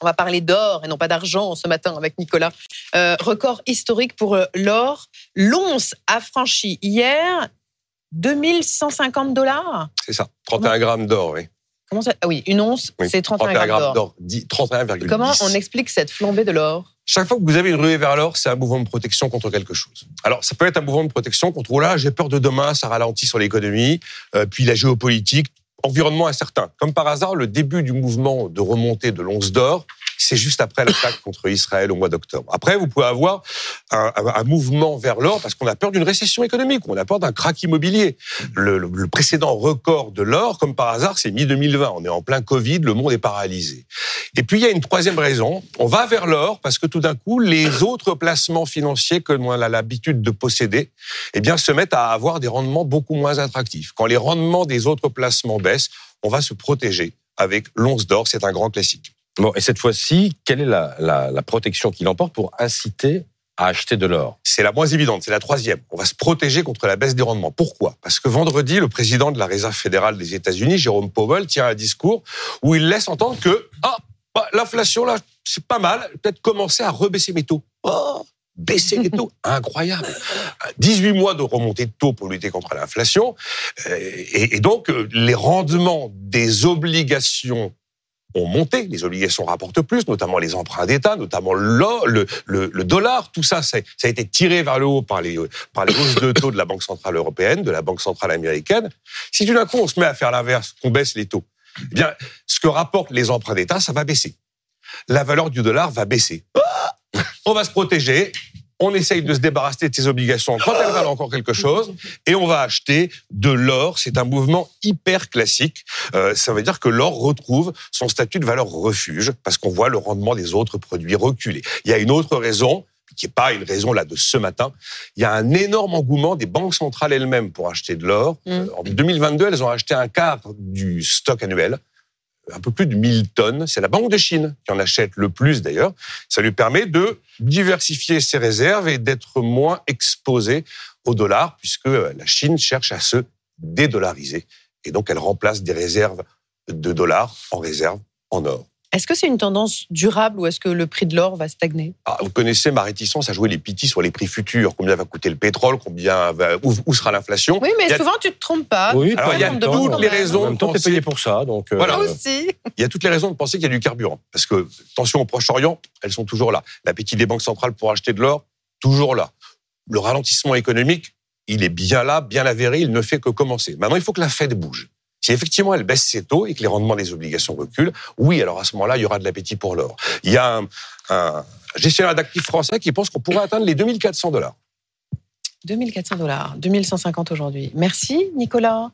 On va parler d'or et non pas d'argent ce matin avec Nicolas. Euh, record historique pour euh, l'or. L'once a franchi hier 2150 dollars. C'est ça, 31 grammes d'or, oui. Comment ça? Ah oui, une once, c'est 31, grammes d'or. 31,10. Comment on explique cette flambée de l'or? Chaque fois que vous avez une ruée vers l'or, c'est un mouvement de protection contre quelque chose. Alors, ça peut être un mouvement de protection contre, oh là, j'ai peur de demain, ça ralentit sur l'économie, euh, puis la géopolitique, environnement incertain. Comme par hasard, le début du mouvement de remontée de l'once d'or, c'est juste après l'attaque contre Israël au mois d'octobre. Après, vous pouvez avoir un, un mouvement vers l'or parce qu'on a peur d'une récession économique, on a peur d'un crack immobilier. Le, le, le, précédent record de l'or, comme par hasard, c'est mi-2020. On est en plein Covid, le monde est paralysé. Et puis, il y a une troisième raison. On va vers l'or parce que tout d'un coup, les autres placements financiers que l'on a l'habitude de posséder, eh bien, se mettent à avoir des rendements beaucoup moins attractifs. Quand les rendements des autres placements baissent, on va se protéger avec l'once d'or. C'est un grand classique. Bon, et cette fois-ci, quelle est la, la, la protection qui l'emporte pour inciter à acheter de l'or? C'est la moins évidente, c'est la troisième. On va se protéger contre la baisse des rendements. Pourquoi? Parce que vendredi, le président de la Réserve fédérale des États-Unis, Jérôme Powell, tient un discours où il laisse entendre que ah, bah, l'inflation, là, c'est pas mal, peut-être commencer à rebaisser mes taux. Oh baisser les taux. Incroyable. 18 mois de remontée de taux pour lutter contre l'inflation. Et donc, les rendements des obligations ont monté, les obligations rapportent plus, notamment les emprunts d'État, notamment le, le, le, dollar, tout ça, ça a été tiré vers le haut par les, par les hausses de taux de la Banque Centrale Européenne, de la Banque Centrale Américaine. Si tout d'un coup on se met à faire l'inverse, qu'on baisse les taux, eh bien, ce que rapportent les emprunts d'État, ça va baisser. La valeur du dollar va baisser. On va se protéger, on essaye de se débarrasser de ses obligations quand elles valent encore quelque chose, et on va acheter de l'or. C'est un mouvement hyper classique. Euh, ça veut dire que l'or retrouve son statut de valeur refuge, parce qu'on voit le rendement des autres produits reculer. Il y a une autre raison, qui n'est pas une raison là de ce matin. Il y a un énorme engouement des banques centrales elles-mêmes pour acheter de l'or. Mmh. En 2022, elles ont acheté un quart du stock annuel un peu plus de 1000 tonnes. C'est la Banque de Chine qui en achète le plus d'ailleurs. Ça lui permet de diversifier ses réserves et d'être moins exposé au dollar, puisque la Chine cherche à se dédollariser. Et donc elle remplace des réserves de dollars en réserves en or. Est-ce que c'est une tendance durable ou est-ce que le prix de l'or va stagner? Ah, Vous connaissez ma réticence à jouer les pitis sur les prix futurs. Combien va coûter le pétrole? Combien va, où, sera l'inflation? Oui, mais souvent tu te trompes pas. Oui, Alors, il y a toutes les raisons. En même temps, tu es payé pour ça. Donc, euh... voilà. aussi. Il y a toutes les raisons de penser qu'il y a du carburant. Parce que, tension au Proche-Orient, elles sont toujours là. L'appétit des banques centrales pour acheter de l'or, toujours là. Le ralentissement économique, il est bien là, bien avéré, il ne fait que commencer. Maintenant, il faut que la Fed bouge. Si effectivement elle baisse ses taux et que les rendements des obligations reculent, oui, alors à ce moment-là, il y aura de l'appétit pour l'or. Il y a un, gestionnaire d'actifs français qui pense qu'on pourrait atteindre les 2400 dollars. 2400 dollars, 2150 aujourd'hui. Merci Nicolas.